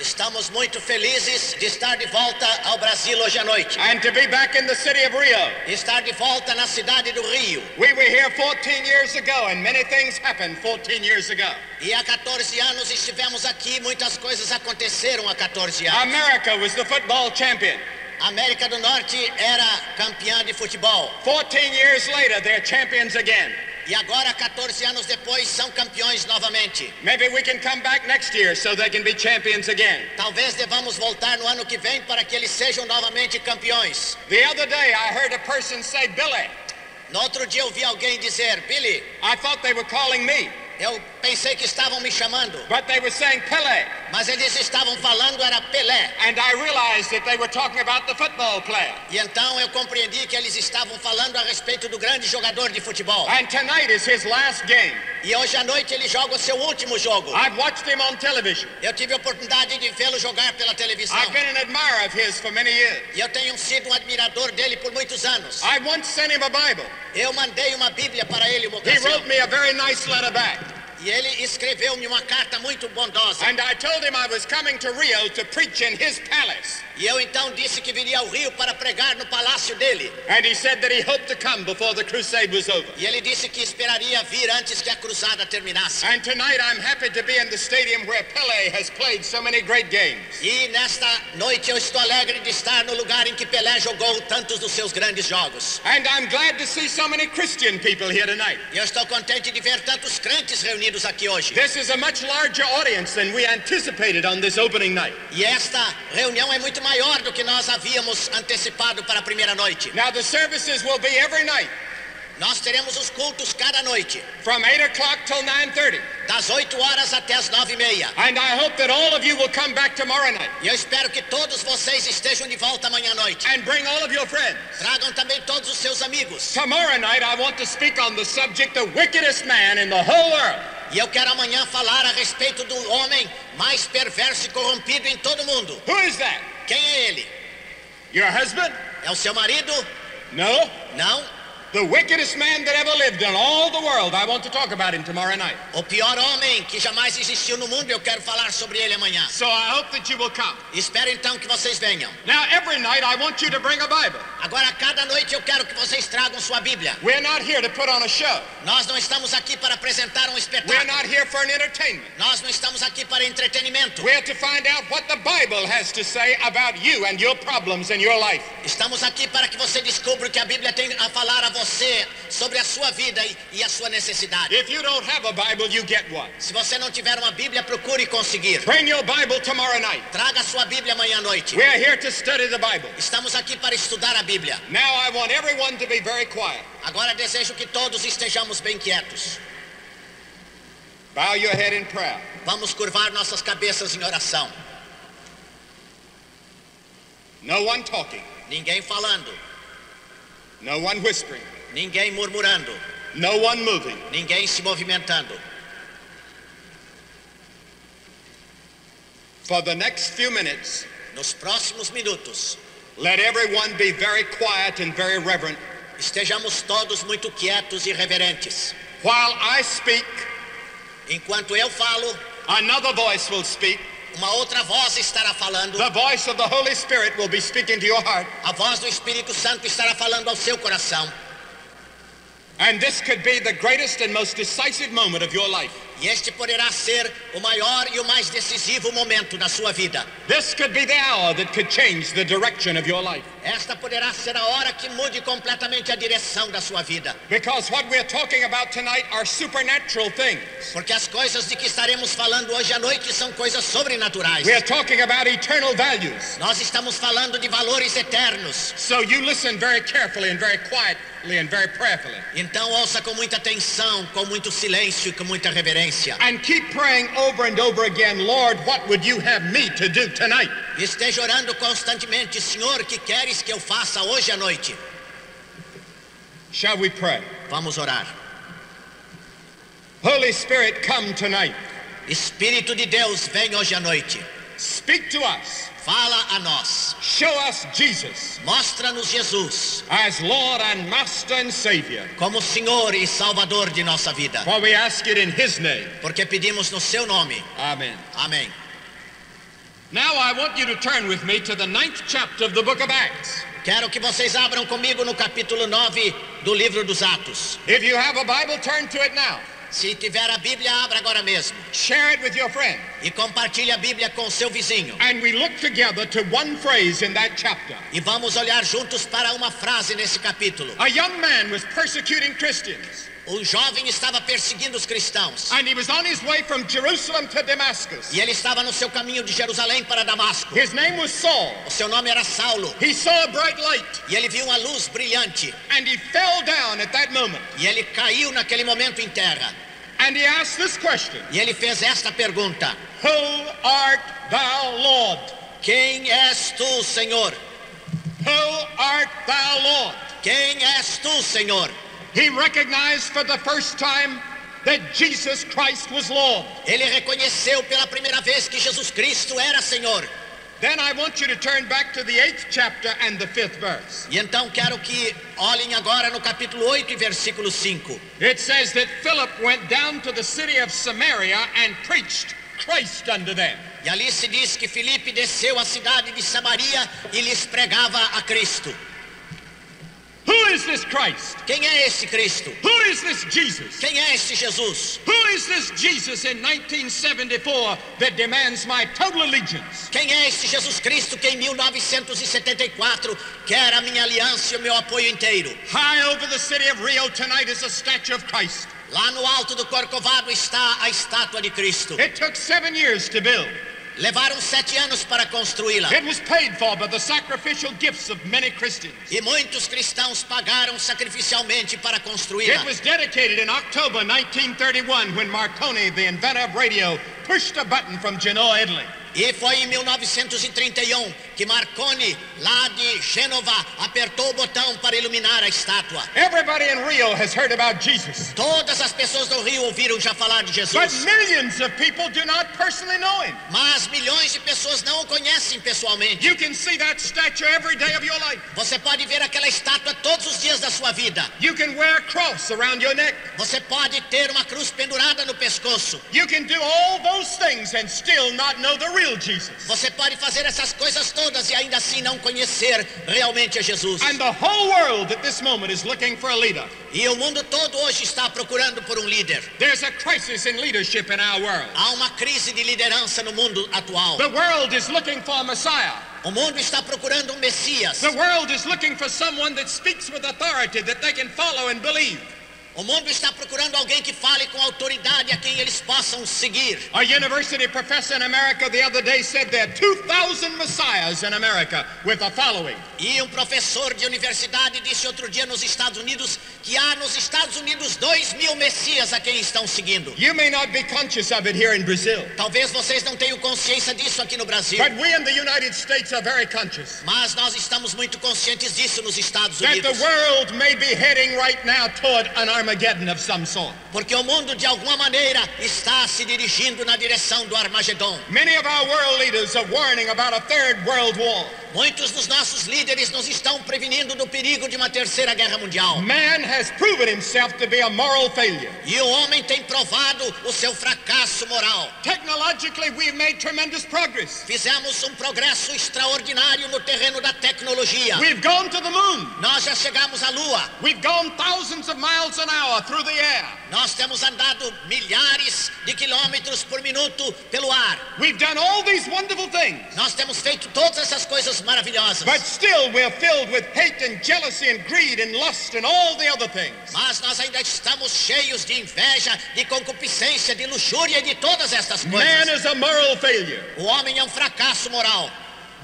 Estamos muito felizes de estar de volta ao Brasil hoje à noite. and to be back in the city of Rio. Estar de volta na cidade do Rio. We were here 14 years ago, and many things happened 14 years ago. E há 14 anos estivemos aqui, muitas coisas aconteceram há 14 anos. America was the football champion. América do Norte era campeã de futebol. 14 years later, they're champions again. E agora, 14 anos depois, são campeões novamente. Maybe we can come back next year so they can be champions again. Talvez devamos voltar no ano que vem para que eles sejam novamente campeões. The other day, I heard a person say, Billy, No outro dia eu vi alguém dizer, Billy, I thought they were calling me, eu pensei que estavam me chamando, but they were saying Pele. Mas eles estavam falando era Pelé. And I realized that they were talking about the football player. E então eu compreendi que eles estavam falando a respeito do grande jogador de futebol. And tonight is his last game. E hoje à noite ele joga o seu último jogo. I've watched him on television. Eu tive a oportunidade de vê-lo jogar pela televisão. I've been an admirer of his for many years. E eu tenho sido um admirador dele por muitos anos. I once sent him a Bible. Eu mandei uma Bíblia para ele uma He ocasião. wrote me a very nice letter back. E ele escreveu-me uma carta muito bondosa. And I told him I was coming to Rio to preach in his palace. E eu então disse que viria ao Rio para pregar no palácio dele. And he said that he hoped to come before the crusade was over. E ele disse que esperaria vir antes que a cruzada terminasse. And tonight I'm happy to be in the stadium where Pele has played so many great games. E nesta noite eu estou alegre de estar no lugar em que Pelé jogou tantos dos seus grandes jogos. And I'm glad to see so many Christian people here tonight. E eu estou contente de ver tantos crentes reunidos aqui hoje. This is a much larger audience than we anticipated on this opening night. E esta reunião é muito maior do que nós havíamos antecipado para a primeira noite. Now the services will be every night Nós teremos os cultos cada noite, from 8 o'clock till 9.30. das 8 horas até as 9 e meia. And I hope that all of you will come back tomorrow night E eu espero que todos vocês estejam de volta amanhã à noite. and bring all of your friends. Tragam também todos os seus amigos. Tomorrow night I want to speak on the subject the wickedest man in the whole world. E eu quero amanhã falar a respeito do homem mais perverso e corrompido em todo o mundo. Who is that? Quem é ele? Your husband? É o seu marido? No. Não. The wickedest man that ever lived in all the world. I want to talk about him tomorrow night. O pior homem que jamais existiu no mundo, eu quero falar sobre ele amanhã. So I hope that you will come. Espero então que vocês venham. Now, every night I want you to bring a Bible. Agora, cada noite eu quero que vocês tragam sua Bíblia. We're not here to put on a show. Nós não estamos aqui para apresentar um We're espetáculo. not here for an entertainment. Nós não estamos aqui para entretenimento. We're to find out what the Bible has to say about you and your problems in your life. Estamos aqui para que você descubra o que a Bíblia tem a falar a você sobre a sua vida e, e a sua necessidade. If you don't have a Bible, you get one. Se você não tiver uma Bíblia, procure conseguir. Bring your Bible tomorrow night. Traga sua Bíblia amanhã à noite. We're here to study the Bible. Estamos aqui para estudar a Bíblia. Now I want everyone to be very quiet. Agora desejo que todos estejamos bem quietos. Bow your head in prayer. Vamos curvar nossas cabeças em oração. No one talking, Ninguém falando, no one whispering, ninguém murmurando, no one moving. ninguém se movimentando. For the next few minutes, Nos próximos minutos, let everyone be very quiet and very reverent. estejamos todos muito quietos e reverentes. While I speak, Enquanto eu falo, another voice will speak. Uma outra voz estará falando. The voice of the Holy Spirit will be speaking to your heart. A voz do Espírito Santo estará falando ao seu coração. And this could be the greatest and most decisive moment of your life. E este poderá ser o maior e o mais decisivo momento da sua vida. This could be the hour that could change the direction of your life. Esta poderá ser a hora que mude completamente a direção da sua vida. Because what we're talking about tonight are supernatural things. Porque as coisas de que estaremos falando hoje à noite são coisas sobrenaturais. We're talking about eternal values. Nós estamos falando de valores eternos. So you listen very carefully and very quietly and very prayerfully. Então ouça com muita atenção, com muito silêncio e com muita reverência. And keep praying over and over again, Lord, what would you have me to do tonight? Esteja orando constantemente, Senhor, que queres que eu faça hoje à noite? Shall we pray? Vamos orar. Holy Spirit, come tonight. Espírito de Deus, vem hoje à noite. Speak to us. Fala a nós. Show us Jesus Mostra-nos Jesus as Lord and Master and Savior. como Senhor e Salvador de nossa vida. For we ask it in His name. Porque pedimos no seu nome. Amen. Amém. Now I want you to turn with me to the ninth chapter of the book of Acts. Quero que vocês abram comigo no capítulo 9 do livro dos Atos. If you have a Bible, turn to it now. Se tiver a Bíblia, abra agora mesmo. Share it with your friend. E compartilhe a Bíblia com seu vizinho. And we look together to one phrase in that chapter. E vamos olhar juntos para uma frase nesse capítulo. A young man was persecuting Christians, O jovem estava perseguindo os cristãos. and he was on his way from Jerusalem to Damascus. E ele estava no seu caminho de Jerusalém para Damasco. His name was Saul. O seu nome era Saulo. He saw a bright light, E ele viu uma luz brilhante. and he fell down at that moment. E ele caiu naquele momento em terra. And he asked this question E ele fez esta pergunta: Who art thou, Lord? Quem és tu, Senhor? Who art thou, Lord? Quem és tu, Senhor? He recognized for the first time that Jesus Christ was Lord. Ele reconheceu pela primeira vez que Jesus Cristo era Senhor. Then I want you to turn back to the eighth chapter and the fifth verse. E então quero que olhem agora no capítulo 8 e versículo 5. It says that Philip went down to the city of Samaria and preached Christ unto them. E ali se diz que Filipe desceu à cidade de Samaria e lhes pregava a Cristo. Who is this Christ? Quem é esse Cristo? Who is this Jesus? Quem é este Jesus? Who is this Jesus in 1974 that demands my total allegiance? Quem é este Jesus Cristo que em 1974 quer a minha aliança e o meu apoio inteiro? High over the city of Rio tonight is a statue of Christ. Lá no alto do Corcovado está a estátua de Cristo. It took seven years to build. Levaram sete anos para construí-la. It was paid for by the sacrificial gifts of many Christians. E muitos cristãos pagaram sacrificialmente para construí-la. It was dedicated in October 1931 when Marconi, the inventor of radio, pushed a button from Genoa, Italy. E foi em 1931 que Marconi, lá de Gênova, apertou o botão para iluminar a estátua. Everybody in Rio has heard about Jesus. Todas as pessoas do Rio ouviram já falar de But Jesus. millions of people do not personally know him. Mas milhões de pessoas não o conhecem pessoalmente. You can see that statue every day of your life. Você pode ver aquela estátua sua vida. You can wear a cross around your neck. Você pode ter uma cruz pendurada no pescoço. You can do all those things and still not know the real Jesus. Você pode fazer essas coisas todas e ainda assim não conhecer realmente a Jesus. And the whole world at this moment is looking for a leader. E o mundo todo hoje está procurando por um líder. There's a crisis in leadership in our world. Há uma crise de liderança no mundo atual. The world is looking for a Messiah. O mundo está procurando um Messias. The world is looking for someone that speaks with authority that they can follow and believe. O mundo está procurando alguém que fale com autoridade a quem eles possam seguir. A university professor in America the other day said there are 2,000 messiahs in America with a following. E um professor de universidade disse outro dia nos Estados Unidos que há nos Estados Unidos dois mil Messias a quem estão seguindo. You may not be conscious of it here in Brazil, Talvez vocês não tenham consciência disso aqui no Brasil, but we in the United States are very conscious mas nós estamos muito conscientes disso nos Estados that the Unidos. world may be heading right now toward an Armageddon of some sort. Porque o mundo, de alguma maneira, está se dirigindo na direção do Armagedon. Many of our world leaders are warning about a third world war. Muitos dos nossos líderes nos estão prevenindo do perigo de uma terceira guerra mundial. Man has proven himself to be a moral failure. E o homem tem provado o seu fracasso moral. Technologically, we've made tremendous progress. Fizemos um progresso extraordinário no terreno da tecnologia. We've gone to the moon. Nós já chegamos à Lua. We've gone thousands of miles an hour. Nós temos andado milhares de quilômetros por minuto pelo ar. We've done all these wonderful things. Nós temos feito todas essas coisas maravilhosas. But still, we're filled with hate and jealousy and greed and lust and all the other things. Mas nós ainda estamos cheios de inveja, de concupiscência, de luxúria e de todas estas Man coisas. is a moral failure. O homem é um fracasso moral.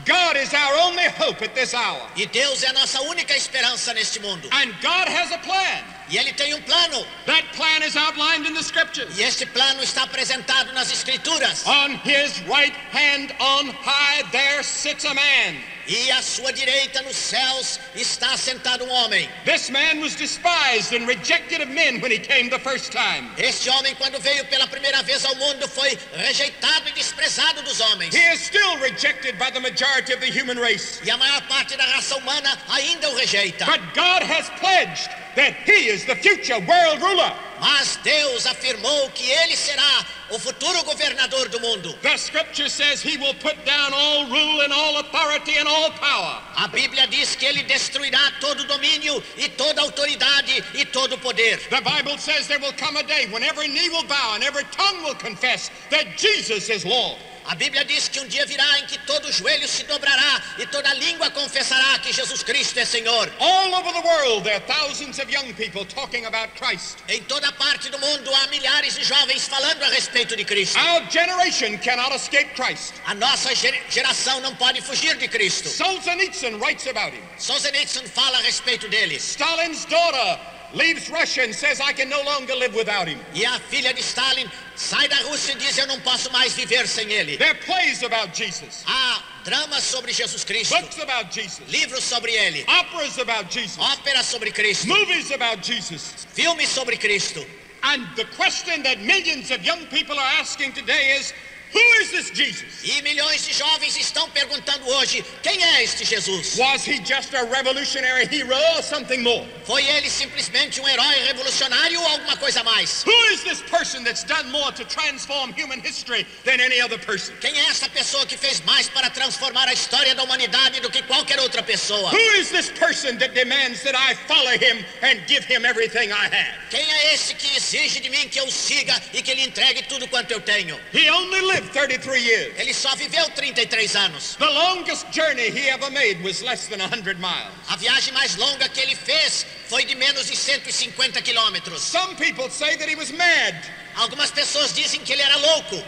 God is our only hope at this hour. E Deus é a nossa única esperança neste mundo. And God has a plan. E ele tem um plano. That plan is outlined in the scriptures. E este plano está apresentado nas escrituras. On his right hand on high there sits a man. E à sua direita nos céus está sentado um homem. This man was despised and rejected of men when he came the first time. Este homem, quando veio pela primeira vez ao mundo, foi rejeitado e desprezado dos homens. He is still rejected by the majority of the human race. E a maior parte da raça humana ainda o rejeita. But God has pledged that he is the future world ruler. Mas Deus afirmou que ele será o futuro governador do mundo. The scripture says he will put down all rule and all authority and all power. A Bíblia diz que ele destruirá todo domínio e toda autoridade e todo poder. The Bible says there will come a day when every knee will bow and every tongue will confess that Jesus is Lord. A Bíblia diz que um dia virá em que todo joelho se dobrará e toda língua confessará que Jesus Cristo é Senhor. All over the world, there are thousands of young people talking about Christ. Em toda parte do mundo há milhares de jovens falando a respeito de Cristo. Our generation cannot escape Christ. A nossa ger- geração não pode fugir de Cristo. Solzhenitsyn writes about him. Solzhenitsyn fala a respeito dele. Stalin's daughter leaves Russia and says, I can no longer live without him. E a filha de Stalin sai da Rússia e diz: Eu não posso mais viver sem ele. There are plays about Jesus, Há dramas sobre Jesus Cristo, books about Jesus, livros sobre ele, operas about Jesus, óperas sobre Cristo, movies about Jesus. filmes sobre Cristo. And the question that millions of young people are asking today is, who is this Jesus? E milhões de jovens estão perguntando hoje: quem é este Jesus? Was he just a revolutionary hero or something more? Foi ele simplesmente um herói revolucionário ou alguma coisa mais? Who is this person that's done more to transform human history than any other person? Quem é essa pessoa que fez mais para transformar a história da humanidade do que qualquer outra pessoa? Who is this person that demands that I follow him and give him everything I have? Quem é esse que exige de mim que eu siga e que lhe entregue tudo quanto eu tenho? He only lived 33 years. Ele só viveu 33 anos. The longest journey he ever made was less than 100 miles. A viagem mais longa que ele fez foi de menos de 150 quilômetros. Some people say that he was mad. Algumas pessoas dizem que ele era louco.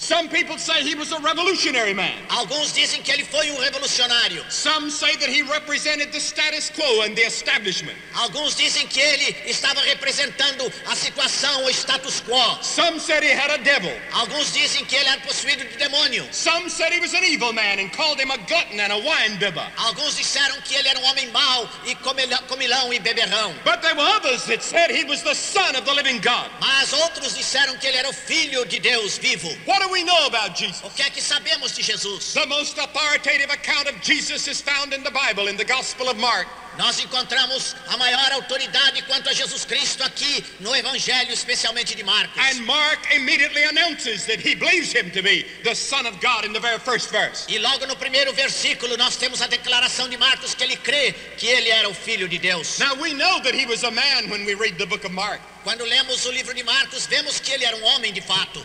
Some people say he was a revolutionary man. Alguns dizem que ele foi um revolucionário. Some say that he represented the status quo and the establishment. Alguns dizem que ele estava representando a situação, o status quo. Some said he had a devil. Alguns dizem que ele era possuído de demônio. Some said he was an evil man and called him a glutton and a wine bibber. Alguns disseram que ele era um homem mau e comilão, e beberrão. But there were others that said he was the son of the living God. Mas outros disseram que ele era o filho de Deus vivo. What do we know about Jesus? O que é que sabemos de Jesus? The most authoritative account of Jesus is found in the Bible, in the Gospel of Mark. Nós encontramos a maior autoridade quanto a Jesus Cristo aqui no Evangelho, especialmente de Marcos. And Mark immediately announces that he believes him to be the Son of God in the very first verse. E logo no primeiro versículo nós temos a declaração de Marcos que ele crê que ele era o filho de Deus. Now we know that he was a man when we read the book of Mark. Quando lemos o livro de Marcos, vemos que ele era um homem de fato.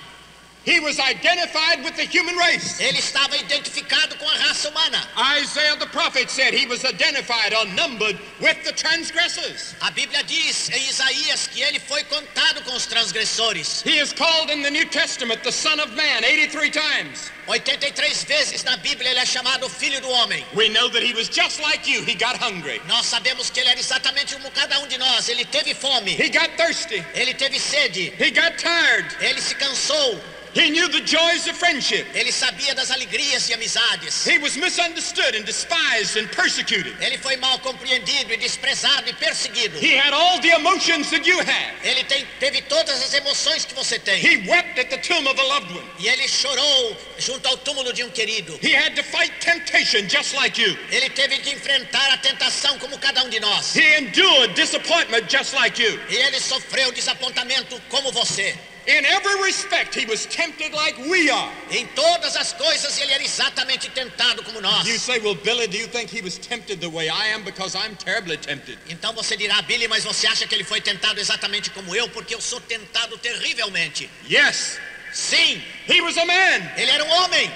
He was identified with the human race. Ele estava identificado com a raça humana. Isaiah the prophet said he was identified or numbered with the transgressors. A Bíblia diz em Isaías que ele foi contado com os transgressores. He is called in the New Testament the Son of Man 83 times. 83 vezes na Bíblia ele é chamado filho do homem. We know that he was just like you. He got hungry. Nós sabemos que ele era exatamente como cada um de nós. Ele teve fome, He got thirsty. ele teve sede, He got tired. ele se cansou, He knew the joys of friendship. ele sabia das alegrias e amizades. He was misunderstood and despised and persecuted. Ele foi mal compreendido e desprezado e perseguido. He had all the emotions that you have. Ele tem- teve todas as emoções que você tem. He wept at the tomb of a loved one. E ele chorou junto ao túmulo de um querido. He had to fight temptation just like you. Ele teve que enfrentar a tentação como cada um de nós. He endured disappointment just like you. E ele sofreu desapontamento como você. In every respect, he was tempted like we are. Em todas as coisas ele era exatamente tentado como nós. You say, well, Billy, do you think he was tempted the way I am? Because I'm terribly tempted. Então você dirá, Billy, mas você acha que ele foi tentado exatamente como eu? Porque eu sou tentado terrivelmente. Yes, Sim, he was a man. ele era um homem.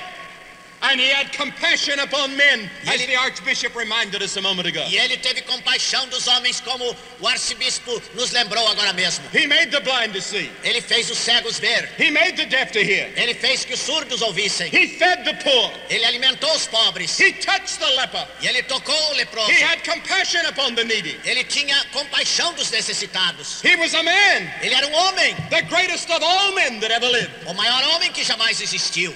And he had compassion upon men, E as ele- the Archbishop reminded us a moment ago. E ele teve compaixão dos homens, como o arcebispo nos lembrou agora mesmo. He made the blind to see. Ele fez os cegos ver. He made the deaf to hear. Ele fez que os surdos ouvissem. He fed the poor. Ele alimentou os pobres. He touched the leper. E ele tocou o leproso. He had compassion upon the needy. Ele tinha compaixão dos necessitados. He was a man, Ele era um homem, the greatest of all men that ever lived. o maior homem que jamais existiu.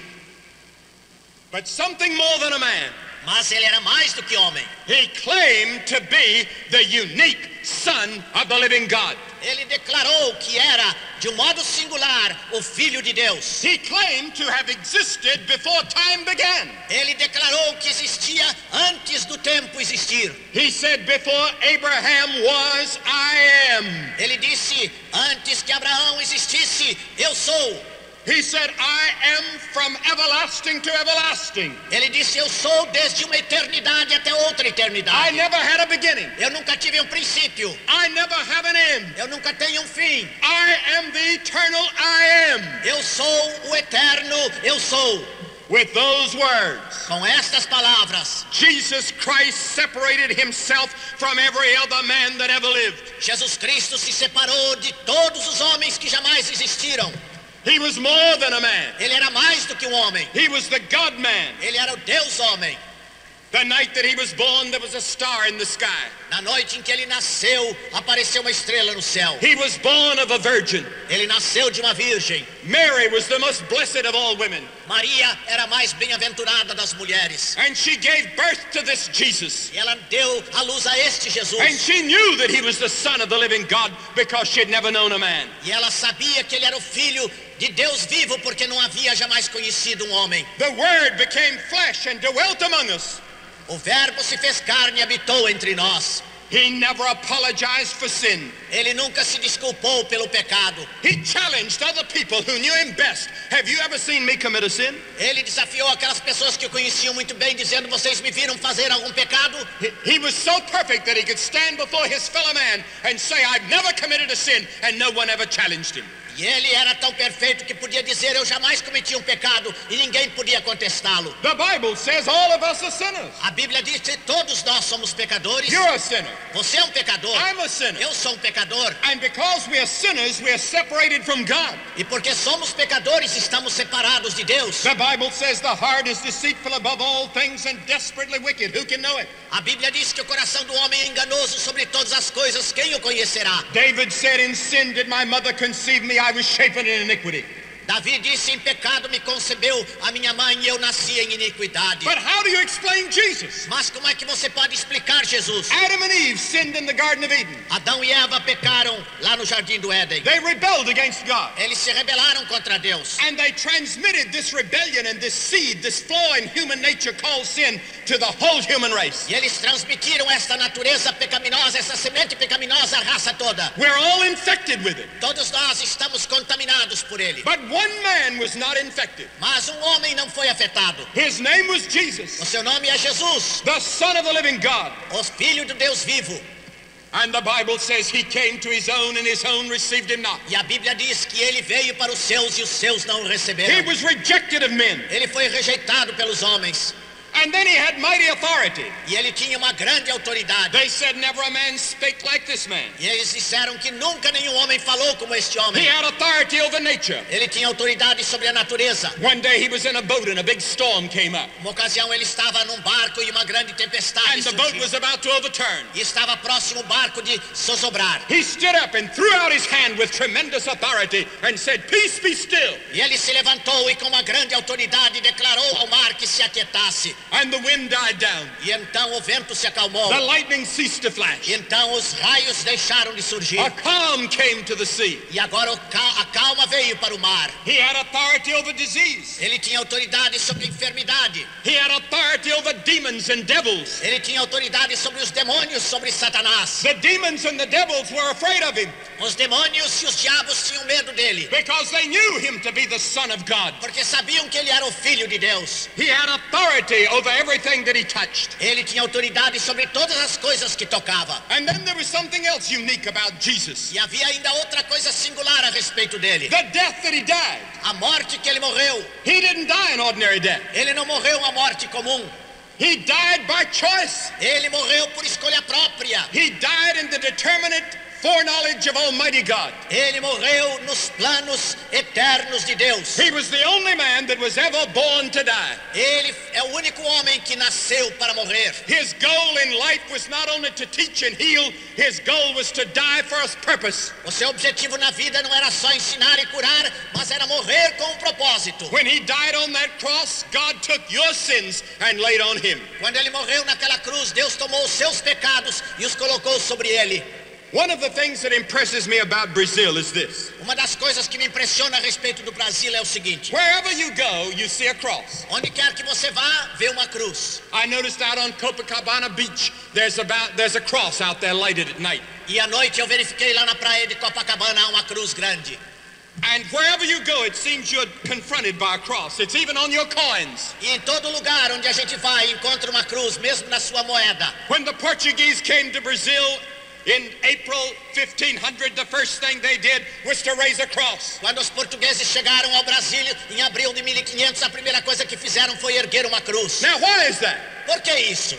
But something more than a man. Mas ele era mais do que homem. He claimed to be the unique Son of the living God. Ele declarou que era, de um modo singular, o Filho de Deus. He claimed to have existed before time began. Ele declarou que existia antes do tempo existir. He said, Before Abraham was, I am. Ele disse, antes que Abraão existisse, eu sou. He said, I am from everlasting to everlasting. Ele disse, eu sou desde uma eternidade até outra I eternidade. never had a beginning. Eu nunca tive um princípio. I never have an end. Eu nunca tenho um fim. I am the eternal I am. Eu sou o eterno, eu sou. With those words, Com estas palavras, Jesus Christ separated himself from every other man that ever lived. Jesus Cristo se separou de todos os homens que jamais existiram. He was more than a man. Ele era mais do que um homem. He was the God man. Ele era o Deus homem. The night that he was born, there was a star in the sky. Na noite em que ele nasceu, apareceu uma estrela no céu. He was born of a virgin. Ele nasceu de uma virgem. Mary was the most blessed of all women. Maria era a mais bem-aventurada das mulheres. And she gave birth to this Jesus. E ela deu à luz a este And Jesus. she knew that he was the Son of the living God because she had never known a man. E ela sabia que ele era o filho de Deus vivo, porque não havia jamais conhecido um homem. The Word became flesh and dwelt among us. O Verbo se fez carne e habitou entre nós. He never apologized for sin. Ele nunca se desculpou pelo pecado. He challenged other people who knew him best. Have you ever seen me commit a sin? Ele desafiou aquelas pessoas que o conheciam muito bem, dizendo: Vocês me viram fazer algum pecado? He, he was so perfect that he could stand before his fellow man and say, I've never committed a sin, and no one ever challenged him. E ele era tão perfeito que podia dizer: Eu jamais cometi um pecado e ninguém podia contestá-lo. The Bible says all of us are sinners. A Bíblia diz que todos nós somos pecadores. You're a sinner. Você é um pecador. I'm a sinner. Eu sou um pecador. And because we are sinners, we are separated from God. E porque somos pecadores, estamos separados de Deus. The Bible says the heart is deceitful above all things and desperately wicked. Who can know it? A Bíblia diz que o coração do homem é enganoso sobre todas as coisas. Quem o conhecerá? David said, In sin did my mother conceive me, I was shapen in iniquity. Davi disse: Em pecado me concebeu a minha mãe e eu nasci em iniquidade. But how do you explain Jesus? Mas como é que você pode explicar Jesus? Adam and Eve sinned in the Garden of Eden. Adão e Eva pecaram lá no jardim do Éden. They rebelled against God. Eles se rebelaram contra Deus. And they transmitted this rebellion and this seed, this flaw in human nature called sin, to the whole human race. E eles transmitiram esta natureza pecaminosa, essa semente toda. We're all infected with it. Todos nós estamos contaminados por ele. But one man was not infected. Mas um homem não foi afetado. His name was O Jesus, seu nome é Jesus, the Son of the living God. o Filho do Deus vivo. And the Bible says he came to his own and his own received him not. E a Bíblia diz que ele veio para os seus e os seus não o He receberam. was rejected of men. Ele foi rejeitado pelos homens. And then he had mighty authority. E ele tinha uma grande autoridade. They said never a man spake like this man. E eles disseram que nunca nenhum homem falou como este He homem. had authority over nature. Ele tinha autoridade sobre a natureza. One day he was in a boat and a big storm came up. Uma ocasião ele estava num barco e uma grande tempestade And the boat surgiu. was about to overturn. E estava próximo o barco de zozobrar. He stood up and threw out his hand with tremendous authority and said, Peace be still. E ele se levantou e com uma grande autoridade declarou ao mar que se aquietasse. And the wind died down. E então o vento se acalmou. The lightning ceased to flash. E então os raios deixaram de surgir. A calm came to the sea. E agora a calma veio para o mar. He had authority over disease. Ele tinha autoridade sobre a enfermidade. He had authority over demons and devils. Ele tinha autoridade sobre os demônios, sobre Satanás. The demons and the devils were afraid of him. Os demônios e os diabos tinham medo dele, because they knew him to be the Son of God. porque sabiam que ele era o filho de Deus. He had authority over everything that he touched. Ele tinha autoridade sobre todas as coisas que tocava. And then there was something else unique about Jesus E havia ainda outra coisa singular a respeito dele: the death that he died. a morte que ele morreu. He didn't die an ordinary death, Ele não morreu uma morte comum, he died by choice. ele morreu por escolha própria. He died in the determinate foreknowledge of Almighty God. Ele morreu nos planos eternos de Deus. He was the only man that was ever born to die. Ele é o único homem que nasceu para morrer. His goal in life was not only to teach and heal, his goal was to die for his purpose. O seu objetivo na vida não era só ensinar e curar, mas era morrer com um propósito. When he died on that cross, God took your sins and laid on him. Quando ele morreu naquela cruz, Deus tomou os seus pecados e os colocou sobre ele. One of the things that impresses me about Brazil is this. Uma das coisas que me impressiona a respeito do Brasil é o seguinte: Wherever you go, you see a cross. onde quer que você vá, vê uma cruz. I noticed out on Copacabana Beach, there's about there's a cross out there lighted at night. E à noite eu verifiquei lá na praia de Copacabana há uma cruz grande. And wherever you go, it seems you're confronted by a cross. It's even on your coins. E em todo lugar onde a gente vai, encontra uma cruz, mesmo na sua moeda. When the Portuguese came to Brazil in April 1500, the first thing they did was to raise a cross. Quando os portugueses chegaram ao Brasil em abril de 1500, a primeira coisa que fizeram foi erguer uma cruz. Now, why is that? Por que isso?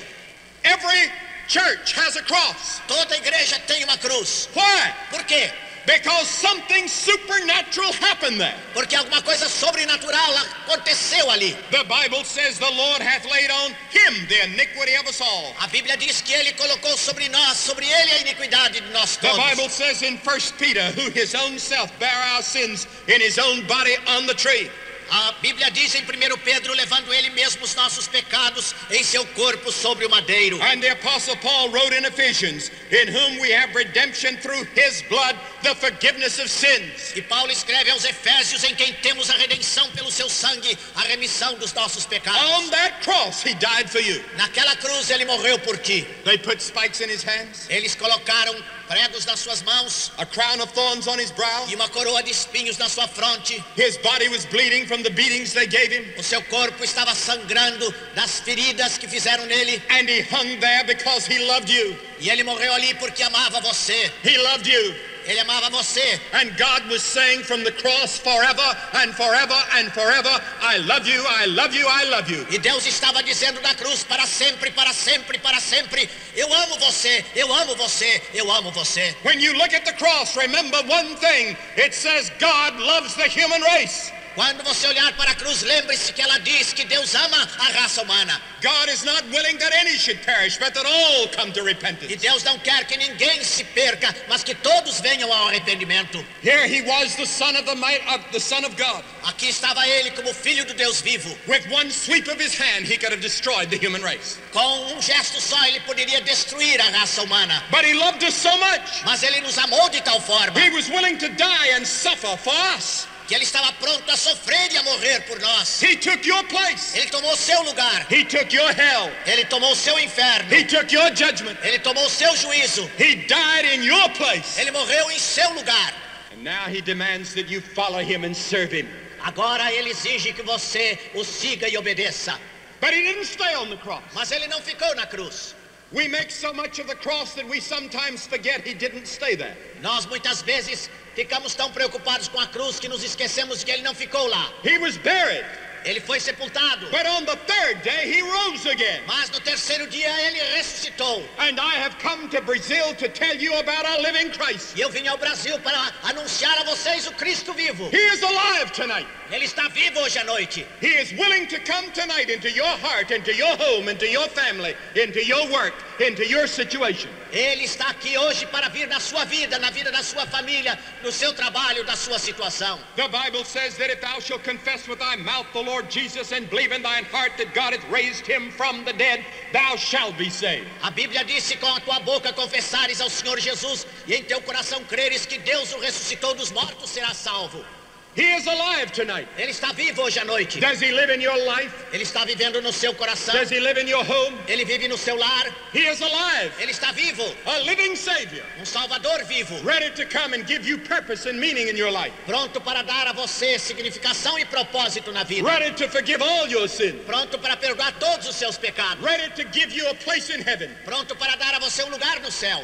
Every church has a cross. Toda igreja tem uma cruz. Why? Por quê? Because something supernatural happened there. Porque alguma coisa sobrenatural aconteceu ali. The Bible says the Lord hath laid on him the iniquity of us all. A Bíblia diz que ele colocou sobre nós, sobre ele a iniquidade de nós todos. The. Bible says in 1 Peter, who his own self bare our sins in his own body on the tree. A Bíblia diz em 1 Pedro, levando ele mesmo os nossos pecados em seu corpo sobre o madeiro. And the Apostle Paul wrote in Ephesians, in whom we have redemption through his blood, the forgiveness of sins. E Paulo escreve aos Efésios, em quem temos a redenção pelo seu sangue, a remissão dos nossos On pecados. that cross, he died for you. Naquela cruz ele morreu por ti. They put spikes in his hands, Eles colocaram pregos nas suas mãos a crown of thorns on his brow. e uma coroa de espinhos na sua fronte. His body was bleeding from the beatings they gave him. O seu corpo estava sangrando das feridas que fizeram nele. And he hung there because he loved you. E ele morreu ali porque amava você. He loved you. Ele amava você. And God was saying from the cross forever and forever and forever, I love you, I love you, I love you. E Deus estava dizendo na cruz para sempre, para sempre, para sempre: Eu amo você, eu amo você, eu amo você. When you look at the cross, remember one thing. It says God loves the human race. Quando você olhar para a cruz, lembre-se que ela diz que Deus ama a raça humana. God is not willing that any should perish, but that all come to E repentance. Deus não quer que ninguém se perca, mas que todos venham ao arrependimento. Here he was, the son of the might of the Son of God. Aqui estava ele como filho do Deus vivo. With one sweep of his hand, he could have destroyed the human race. Com um gesto só, ele poderia destruir a raça humana. But he loved us so much. Mas ele nos amou de tal forma He was willing to die and suffer for us. Que ele estava pronto a sofrer e a morrer por nós. He took your place. Ele tomou o seu lugar. He took your hell. Ele tomou o seu inferno. He took your judgment. Ele tomou o seu juízo. He died in your place. Ele morreu em seu lugar. And now he demands that you follow him and serve him. Agora ele exige que você o siga e obedeça. But he didn't stay on the cross. Mas ele não ficou na cruz. We make so much of the cross that we sometimes forget he didn't stay there. Nós muitas vezes ficamos tão preocupados com a cruz que nos esquecemos de que ele não ficou lá. He was buried. Ele foi sepultado. But on the third day, he rose again. Mas no terceiro dia ele ressuscitou. And I have come to Brazil to tell you about our living Christ. E eu vim ao Brasil para anunciar a vocês o Cristo vivo. He is alive tonight. Ele está vivo hoje à noite. He is willing to come tonight into your heart, into your home, into your family, into your work, into your situation. Ele está aqui hoje para vir na sua vida, na vida da sua família, no seu trabalho, da sua situação. The Bible says that if thou shalt confess with thy mouth the Lord Jesus and believe in thine heart that God hath raised him from the dead, thou shalt be saved. A Bíblia diz: se com a tua boca confessares ao Senhor Jesus e em teu coração creres que Deus o ressuscitou dos mortos, serás salvo. He is alive tonight. Ele está vivo hoje à noite. Does he live in your life? Ele está vivendo no seu coração. Does he live in your home? Ele vive no seu lar. He is alive. Ele está vivo. A living Savior. Um Salvador vivo. Ready to come and give you purpose and meaning in your life. Pronto para dar a você significação e propósito na vida. Ready to forgive all your sins. Pronto para perdoar todos os seus pecados. Ready to give you a place in heaven. Pronto para dar a você um lugar no céu.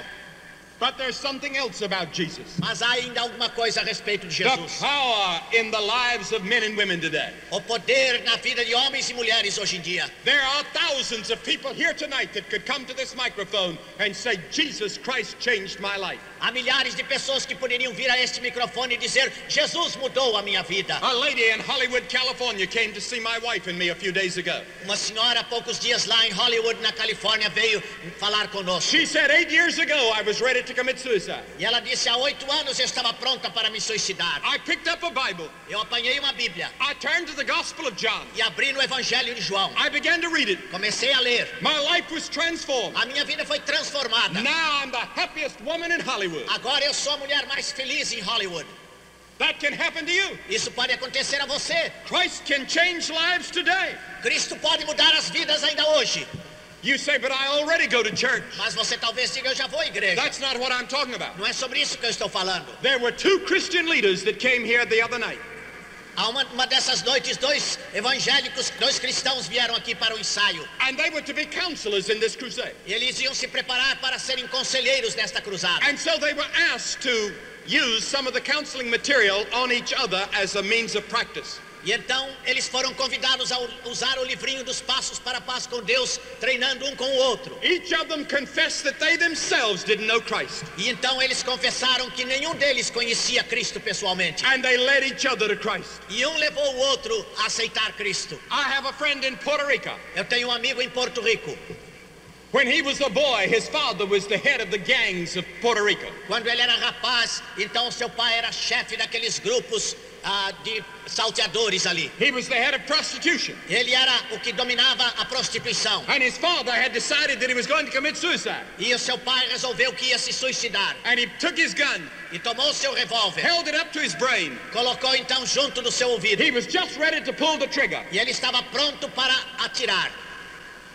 But there's something else about Jesus. Mas há ainda alguma coisa a respeito de The power in the lives of men and women today. O poder na vida de homens e mulheres hoje em dia. There are thousands of people here tonight that could come to this microphone and say, Jesus Christ changed my life. Há milhares de pessoas que poderiam vir a este microfone e dizer: Jesus mudou a minha vida. A lady in Hollywood, California came to see my wife and me a few days ago. Uma senhora, há poucos dias lá em Hollywood, na Califórnia, veio falar conosco. She said, eight years ago, I was ready to commit suicide. E ela disse: há oito anos eu estava pronta para me suicidar. I picked up a Bible. Eu apanhei uma Bíblia I turned to the Gospel of John. e abri no Evangelho de João. I began to read it. Comecei a ler. My life was transformed. A minha vida foi transformada. Now I'm the happiest woman in Hollywood. Agora eu sou a mulher mais feliz em Hollywood. That can happen to you. Isso pode acontecer a você. Christ can change lives today. Cristo pode mudar as vidas ainda hoje. You say, but I already go to church. Mas você talvez diga: eu já vou à igreja. That's not what I'm talking about. Não é sobre isso que eu estou falando. There were two Christian leaders that came here the other night. Há uma, uma dessas noites, dois evangélicos, dois cristãos vieram aqui para o ensaio. And they were to be counselors in this crusade. E eles iam se preparar para serem conselheiros nesta cruzada. And so they were asked to use some of the counseling material on each other as a means of practice. E então eles foram convidados a usar o livrinho dos passos para a paz com Deus, treinando um com o outro. Each of them confessed that they themselves didn't know Christ. E então eles confessaram que nenhum deles conhecia Cristo pessoalmente. And they led each other to Christ. E um levou o outro a aceitar Cristo. I have a friend in Puerto Rico. Eu tenho um amigo em Porto Rico. When he was a boy, his father was the head of the gangs of Puerto Rico. Quando ele era rapaz, então seu pai era chefe daqueles grupos ah, de salteadores ali. He was the head of prostitution. Ele era o que dominava a prostituição. And his father had decided that he was going to commit suicide. E o seu pai resolveu que ia se suicidar. And he took his gun, E tomou o seu revólver. held it up to his brain. Colocou então junto do seu ouvido. He was just ready to pull the trigger E ele estava pronto para atirar.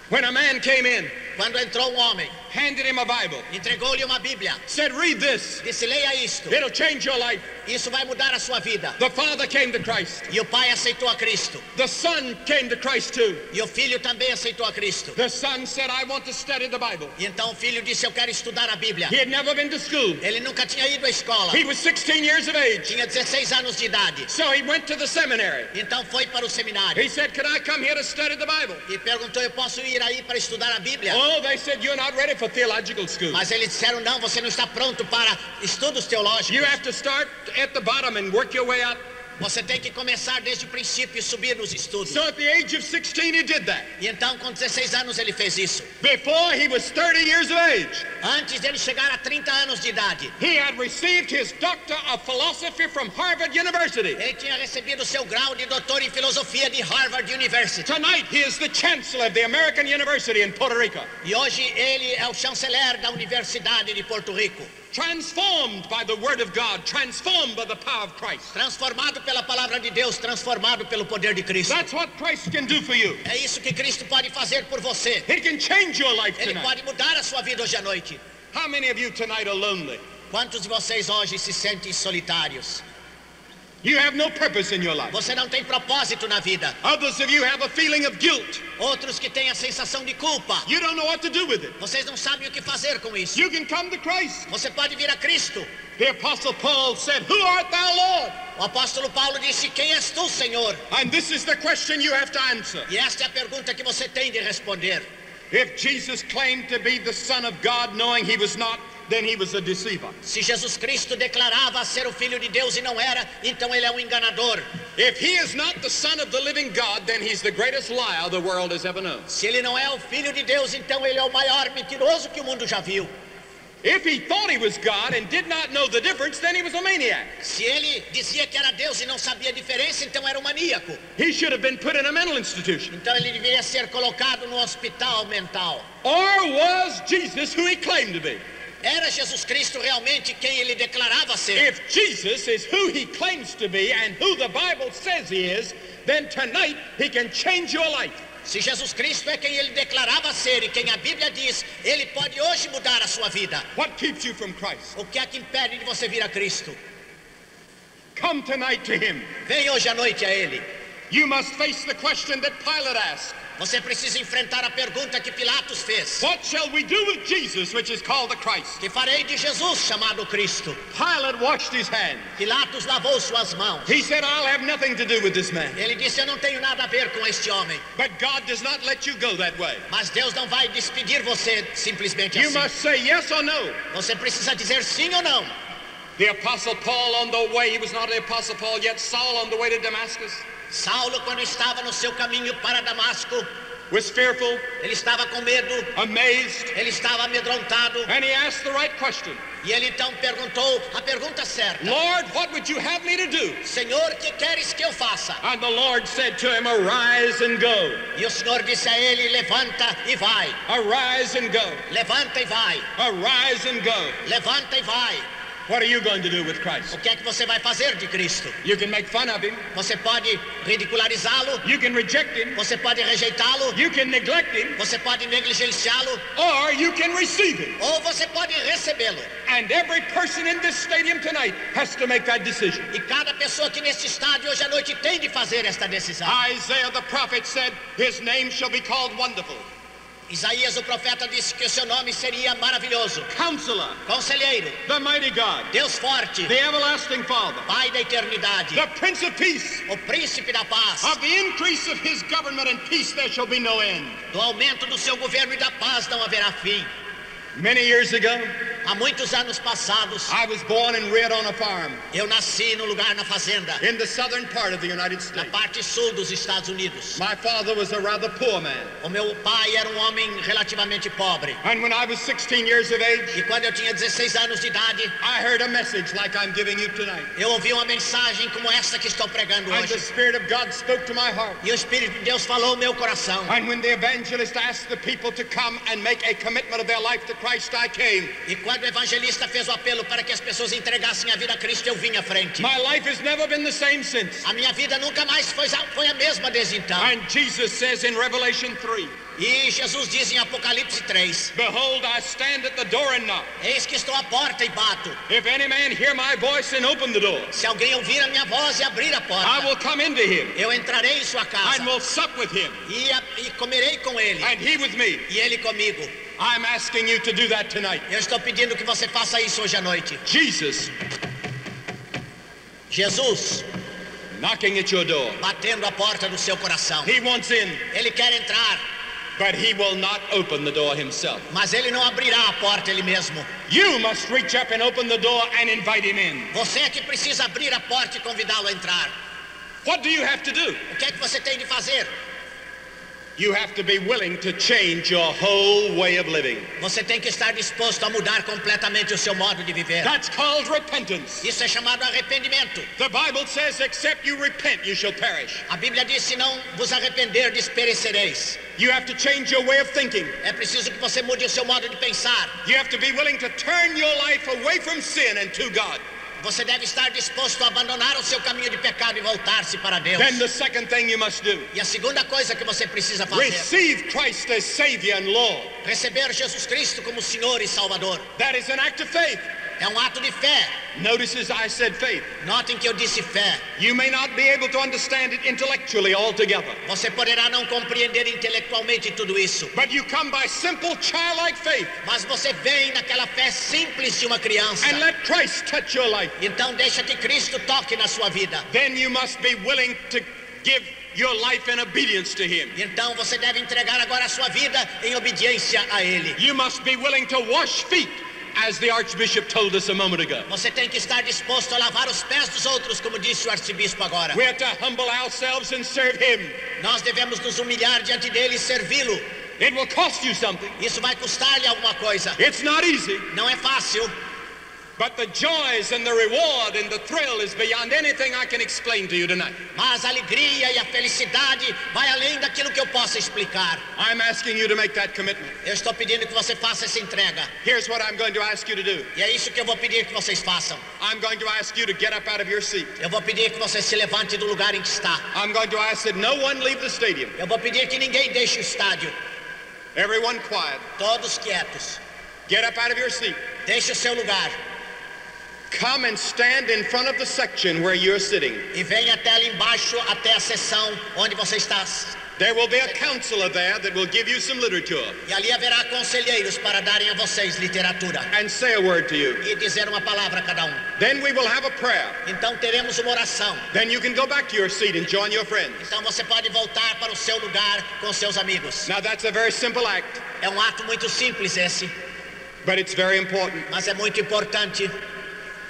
when a man came in, Quando entrou um homem, handed him a Bible, entregou-lhe uma Bíblia. said, Read this. Disse: Leia isto. It'll change your life. Isso vai mudar a sua vida. The father came to Christ. E o pai aceitou a Cristo. The son came to Christ too. E o filho também aceitou a Cristo. The son said, I want to study the Bible. E então o filho disse: Eu quero estudar a Bíblia. He had never been to school. Ele nunca tinha ido à escola. He was 16 years of age. Tinha 16 anos de idade. So he went to the seminary. Então foi para o seminário. He said, Can I come here to study the Bible? E perguntou: Eu posso ir aí para estudar a Bíblia? They said, You're not ready for theological school. Mas eles disseram: Não, você não está pronto para estudos teológicos. You have to start at the bottom and work your way up. Você tem que começar desde o princípio e subir nos estudos. So at the age of 16, he did that. E então, com 16 anos, ele fez isso. Before he was 30 years of age, Antes dele chegar a 30 anos de idade, he had received his Doctor of Philosophy from Harvard University. ele tinha recebido seu grau de doutor em filosofia de Harvard University. Tonight, he is the chancellor of the American University in Puerto Rico, E hoje ele é o chanceler da Universidade de Porto Rico. Transformed by the Word of God, transformed by the power of Christ. Transformado pela palavra de Deus, transformado pelo poder de Cristo. That's what Christ can do for you. É isso que Cristo pode fazer por você. He can change your life Ele tonight. pode mudar a sua vida hoje à noite. How many of you tonight are lonely? Quantos de vocês hoje se sentem solitários? You have no purpose in your life. Você não tem propósito na vida. Others of you have a feeling of guilt. Outros que têm a sensação de culpa. You don't know what to do with it. Vocês não sabem o que fazer com isso. You can come to Christ. Você pode vir a Cristo. The Apostle Paul said, Who art thou, Lord? O apóstolo Paulo disse: Quem és tu, Senhor? And this is the question you have to answer. E esta é a pergunta que você tem de responder. If Jesus claimed to be the Son of God knowing he was not, then he was a deceiver. Se Jesus Cristo declarava ser o filho de Deus e não era, então ele é um enganador. If he is not the Son of the living God, then he's the greatest liar the world has ever known. Se ele não é o filho de Deus, então ele é o maior mentiroso que o mundo já viu. If he thought he was God and did not know the difference, then he was a maniac. Se ele dizia que era Deus e não sabia a diferença, então era um maníaco. He should have been put in a mental institution. Então ele deveria ser colocado no hospital mental. Or was Jesus who he claimed to be? Era Jesus Cristo realmente quem ele declarava ser? If Jesus is who he claims to be and who the Bible says he is, then tonight he can change your life. Se Jesus Cristo é quem ele declarava ser e quem a Bíblia diz, ele pode hoje mudar a sua vida. What keeps you from Christ? O que é que impede de você vir a Cristo? Come tonight to him. Vem hoje à noite a ele. You must face the question that Pilate asked. Você precisa enfrentar a pergunta que Pilatos fez. What shall we do with Jesus, which is called the Christ? Que farei de Jesus chamado Cristo? Pilate washed his hands. Pilatos lavou suas mãos. He said, I'll have nothing to do with this man. Ele disse: Eu não tenho nada a ver com este homem. But God does not let you go that way. Mas Deus não vai despedir você simplesmente You assim. must say yes or no. Você precisa dizer sim ou não. The Apostle Paul on the way, he was not the Apostle Paul yet, Saul on the way to Damascus, Saulo, quando estava no seu caminho para Damasco, was fearful, ele estava com medo, amazed, ele estava amedrontado. and he asked the right question E ele então perguntou a pergunta certa: Lord, what would you have me to do? Senhor, que queres que eu faça? And the Lord said to him, Arise and go. E o Senhor disse a ele: Levanta e vai. Arise and go. Levanta e vai. Arise and go. Levanta e vai. What are you going to do with Christ? O que é que você vai fazer de Cristo? You can make fun of him. Você pode ridicularizá-lo, You can reject him. você pode rejeitá-lo, You can neglect him. você pode negligenciá-lo, Or you can receive him. ou você pode recebê-lo. And every person in this stadium tonight has to make that decision. E cada pessoa aqui neste estádio hoje à noite tem de fazer esta decisão. Isaiah the prophet said, His name shall be called Wonderful, Isaías, o profeta, disse que o seu nome seria maravilhoso, Counselor, Conselheiro, the Mighty God, Deus forte, the Everlasting Father, Pai da eternidade, the Prince of Peace. o príncipe da paz. Of the increase of his government and peace there shall be no end. Do aumento do seu governo e da paz não haverá fim. Many years ago, Há muitos anos passados, I was born and reared on a farm eu nasci num lugar na fazenda, in the southern part of the United na States. parte sul dos Estados Unidos. My father was a rather poor man. O meu pai era um homem relativamente pobre. And when I was 16 years of age, E quando eu tinha 16 anos de idade, I heard a message like I'm giving you tonight. eu ouvi uma mensagem como esta que estou pregando And the hoje. Spirit of God spoke to my heart. E o Espírito de Deus falou ao meu coração. And when the evangelist asked the people to come and make a commitment of their life to Christ, I came. E quando o evangelista fez o apelo para que as pessoas entregassem a vida a Cristo, eu vim à frente. My life has never been the same since. A minha vida nunca mais foi, foi a mesma desde então. And Jesus says in Revelation 3, E Jesus diz em Apocalipse 3: Behold, I stand at the door and knock. Eis que estou à porta e bato. If any man hear my voice and open the door, Se alguém ouvir a minha voz e abrir a I porta, will come into him eu entrarei em sua casa and will sup with him, e, e comerei com ele and he with me. e ele comigo. I'm asking you to do that tonight. Eu estou pedindo que você faça isso hoje à noite. Jesus Jesus knocking at your door. batendo a porta do seu coração. He wants in, Ele quer entrar, but he will not open the door himself. mas ele não abrirá a porta ele mesmo. You must reach up and open the door and invite him in. Você é que precisa abrir a porta e convidá-lo a entrar. What do you have to do? O que é que você tem de fazer? Você tem que estar disposto a mudar completamente o seu modo de viver. That's called repentance. Isso é chamado arrependimento. The Bible says, except you repent, you shall perish. A Bíblia diz: se não vos arrependerdes, perecereis. You have to change your way of thinking. É preciso que você mude o seu modo de pensar. You have to be willing to turn your life away from sin and to God. Você deve estar disposto a abandonar o seu caminho de pecado e voltar-se para Deus. Then the second thing you must do, E a segunda coisa que você precisa fazer, receive Christ as Savior and Lord. receber Jesus Cristo como Senhor e Salvador. That is an act of faith. É um ato de fé. Notices I said faith. Notem que eu disse fé. You may not be able to understand it intellectually altogether, Você poderá não compreender intelectualmente tudo isso, but you come by simple childlike faith mas você vem naquela fé simples de uma criança. and let Christ touch your life. Então deixa que Cristo toque na sua vida. Then you must be willing to give your life in obedience to Him. Então você deve entregar agora a sua vida em obediência a Ele. You must be willing to wash feet, as the Archbishop told us a moment ago. Você tem que estar disposto a lavar os pés dos outros, como disse o arcebispo agora. We have to humble ourselves and serve Him. Nós devemos nos humilhar diante dele e servi-lo. It will cost you something. Isso vai custar-lhe alguma coisa. It's not easy, Não é fácil, But the joys and the reward and the thrill is beyond anything I can explain to you tonight. Mas a alegria e a felicidade vai além daquilo que eu possa explicar. I'm asking you to make that commitment. Eu estou pedindo que você faça essa entrega. Here's what I'm going to ask you to do. E é isso que eu vou pedir que vocês façam. I'm going to ask you to get up out of your seat. Eu vou pedir que você se levante do lugar em que está. I'm going to ask that no one leave the stadium. Eu vou pedir que ninguém deixe o estádio. Everyone quiet. Todos quietos. Get up out of your seat. Deixe o seu lugar. Come and stand in front of the section where you're sitting. E venha até ali embaixo, até a seção onde você está. There will be a counselor there that will give you some literature E ali haverá conselheiros para darem a vocês literatura. and say a word to you. E dizer uma palavra a cada um. Then we will have a prayer. Então teremos uma oração. Then you can go back to your seat and join your friends. Então você pode voltar para o seu lugar com seus amigos. Now that's a very simple act, É um ato muito simples esse, but it's very important. mas é muito importante.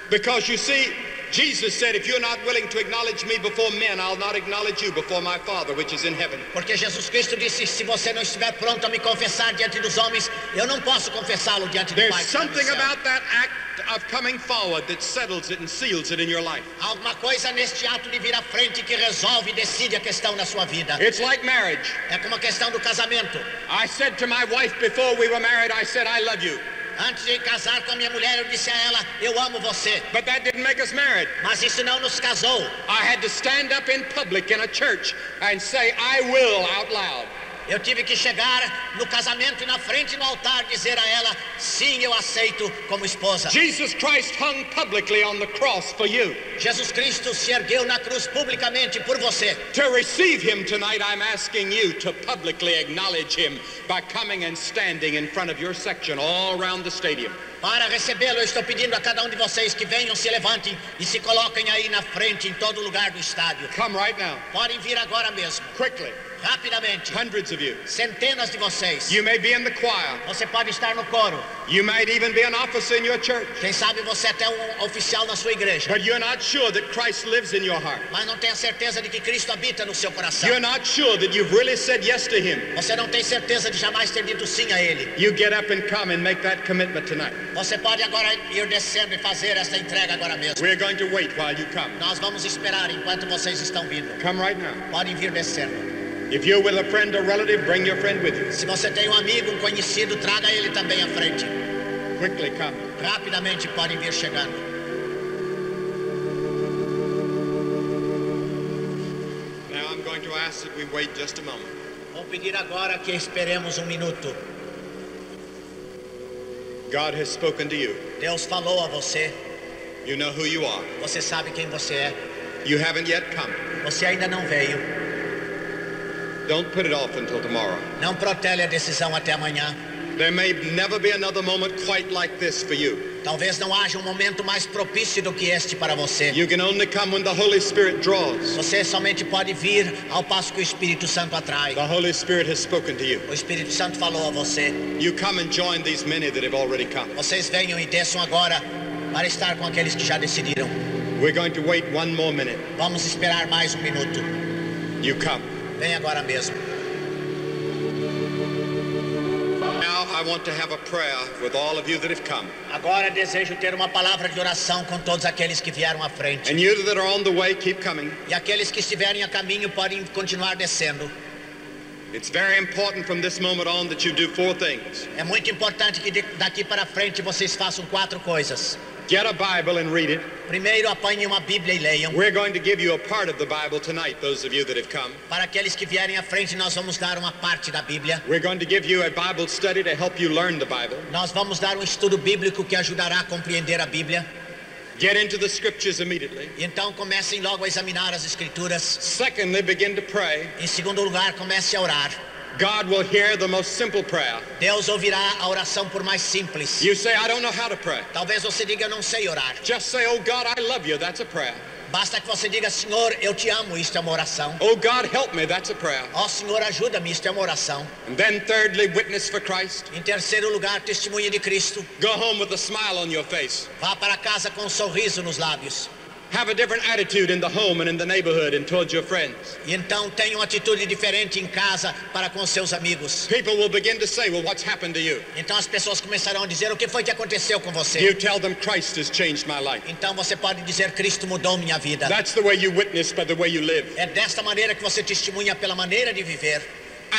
Because you see, Jesus said, if you're not willing to acknowledge me before men, I'll not acknowledge you before my Father which is in heaven. Porque Jesus Cristo disse: se você não estiver pronto a me confessar diante dos homens, eu não posso confessá-lo diante do There's Pai. something about that act of coming forward that settles it and seals it in your life. Há Alguma coisa neste ato de vir à frente que resolve e decide a questão na sua vida. It's like marriage. É como a questão do casamento. I said to my wife before we were married, I said, I love you. Antes de casar com a minha mulher, eu disse a ela: Eu amo você. But that didn't make us married. Mas isso não nos casou. I had to stand up in public in a church and say, I will out loud. Eu tive que chegar no casamento e na frente no altar dizer a ela: Sim, eu aceito como esposa. Jesus Christ hung publicly on the cross for you. Jesus Cristo se ergueu na cruz publicamente por você. To receive him tonight, I'm asking you to publicly acknowledge him by coming and standing in front of your section all around the stadium. Para recebê-lo, eu estou pedindo a cada um de vocês que venham, se levantem e se coloquem aí na frente, em todo lugar do estádio. Come right now, Podem vir agora mesmo, quickly. Rapidamente. Hundreds of you. Centenas de vocês. You may be in the choir. Você pode estar no coro. You might even be an officer in your church. Quem sabe você é até um oficial na sua igreja. But you're not sure that Christ lives in your heart. Mas não tem a certeza de que Cristo habita no seu coração. You're not sure that you've really said yes to him. Você não tem certeza de jamais ter dito sim a Ele. You get up and come and make that commitment tonight. Você pode agora ir descendo e fazer essa entrega agora mesmo. We're going to wait while you come. Nós vamos esperar enquanto vocês estão vindo. Come right now. Podem vir descendo. If you're with a friend or relative, bring your friend with you. Se você tem um amigo, um conhecido, traga ele também à frente. Quickly come. Rapidamente podem vir chegando. Now I'm going to ask that we wait just a moment. Vou pedir agora que esperemos um minuto. God has spoken to you. Deus falou a você. You know who you are. Você sabe quem você é. You haven't yet come. Você ainda não veio. Don't put it off until tomorrow. Não protele a decisão até amanhã. There may never be another moment quite like this for you. Talvez não haja um momento mais propício do que este para você. You can only come when the Holy Spirit draws. Você somente pode vir ao passo que o Espírito Santo atrai. The Holy Spirit has spoken to you. O Espírito Santo falou a você. You come and join these many that have already come. Vocês venham e desçam agora para estar com aqueles que já decidiram. We're going to wait one more minute. Vamos esperar mais um minuto. You come. Vem agora mesmo. Now I want to have a prayer with all of you that have come. Agora desejo ter uma palavra de oração com todos aqueles que vieram à frente. And you that are on the way, keep coming. E aqueles que estiverem a caminho podem continuar descendo. It's very important from this moment on that you do four things. É muito importante que daqui para frente vocês façam quatro coisas. Get a Bible and read it. Primeiro, apanhem uma Bíblia e leiam. We're going to give you a part of the Bible tonight, those of you that have come. Para aqueles que vierem à frente, nós vamos dar uma parte da Bíblia. We're going to give you a Bible study to help you learn the Bible. Nós vamos dar um estudo bíblico que ajudará a compreender a Bíblia. Get into the scriptures immediately. Então comecem logo a examinar as escrituras. Secondly, begin to pray. Em segundo lugar, comece a orar. God will hear the most simple prayer. Deus ouvirá a oração por mais simples. You say, I don't know how to pray. Talvez você diga, eu não sei orar. Just say, Oh God, I love you. That's a prayer. Basta que você diga, Senhor, eu te amo. Isto é uma oração. Oh God, help me. That's a prayer. Ó Senhor, ajuda-me. Isto é uma oração. And then thirdly, witness for Christ. Em terceiro lugar, testemunha de Cristo. Go home with a smile on your face. Vá para casa com um sorriso nos lábios. Have a different attitude in the home and in the neighborhood and towards your friends. Então tenha uma atitude diferente em casa para com seus amigos. People will begin to say, Well, what's happened to you? Então as pessoas começarão a dizer o que foi que aconteceu com você. You tell them Christ has changed my life. Então você pode dizer Cristo mudou minha vida. That's the way you witness by the way you live. É desta maneira que você testemunha pela maneira de viver.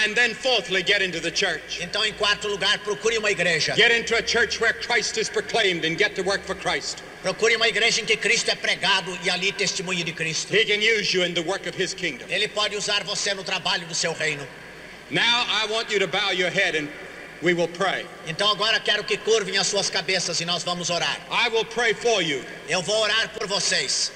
And then, fourthly, get into the church. Então, em quarto lugar, procure uma igreja. Get into a church where Christ is proclaimed and get to work for Christ. Procure uma igreja em que Cristo é pregado e ali testemunhe de Cristo. He can use you in the work of His kingdom. Ele pode usar você no trabalho do seu reino. Now, I want you to bow your head and we will pray. Então agora quero que curvem as suas cabeças e nós vamos orar. I will pray for you, Eu vou orar por vocês.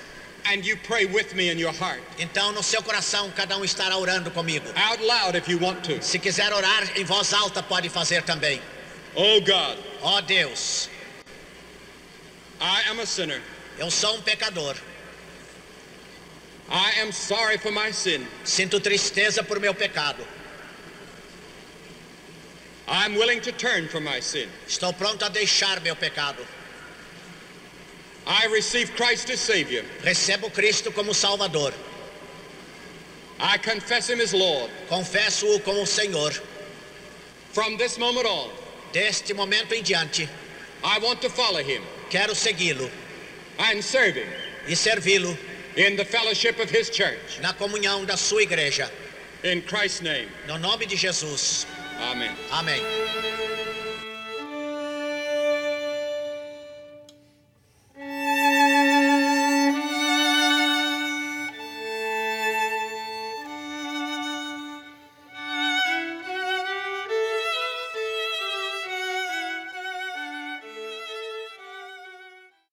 and you pray with me in your heart. Então no seu coração cada um estará orando comigo. Out loud if you want to. Se quiser orar em voz alta pode fazer também. Oh God, Ó Deus, I am a sinner. eu sou um pecador. I am sorry for my sin. Sinto tristeza por meu pecado. I'm willing to turn from my sin. Estou pronto a deixar meu pecado. I receive Christ as Savior. Recebo Cristo como Salvador. I confess Him as Lord. Confesso-o como Senhor. From this moment on, Deste momento em diante, I want to follow Him quero segui-lo serve Him e servi-lo in the fellowship of His church. na comunhão da sua igreja. In Christ's name, No nome de Jesus. Amen. Amém.